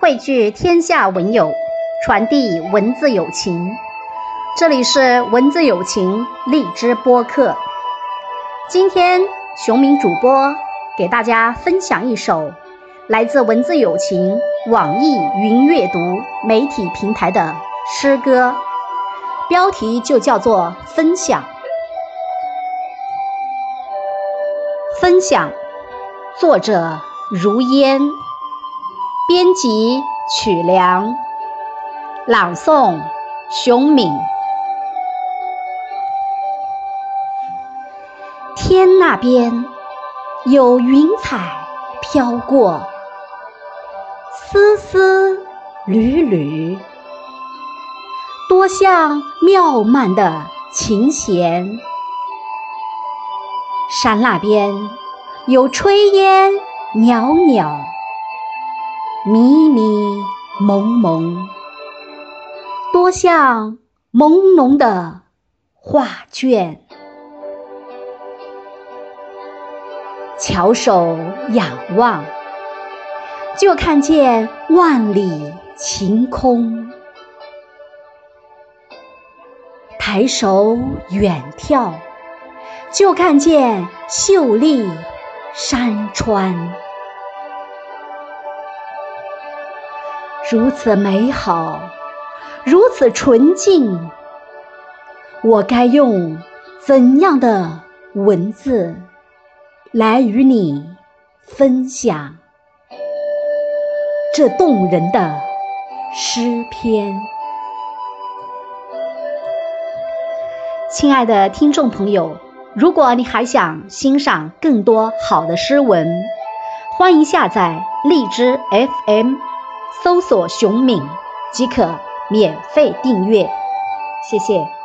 汇聚天下文友，传递文字友情。这里是文字友情荔枝播客。今天熊明主播给大家分享一首来自文字友情网易云阅读媒体平台的诗歌，标题就叫做《分享》。分享，作者如烟。编辑曲梁，朗诵熊敏。天那边有云彩飘过，丝丝缕缕，多像妙曼的琴弦。山那边有炊烟袅袅。迷迷蒙蒙，多像朦胧的画卷。翘首仰望，就看见万里晴空；抬手远眺，就看见秀丽山川。如此美好，如此纯净，我该用怎样的文字来与你分享这动人的诗篇？亲爱的听众朋友，如果你还想欣赏更多好的诗文，欢迎下载荔枝 FM。搜索“熊敏”即可免费订阅，谢谢。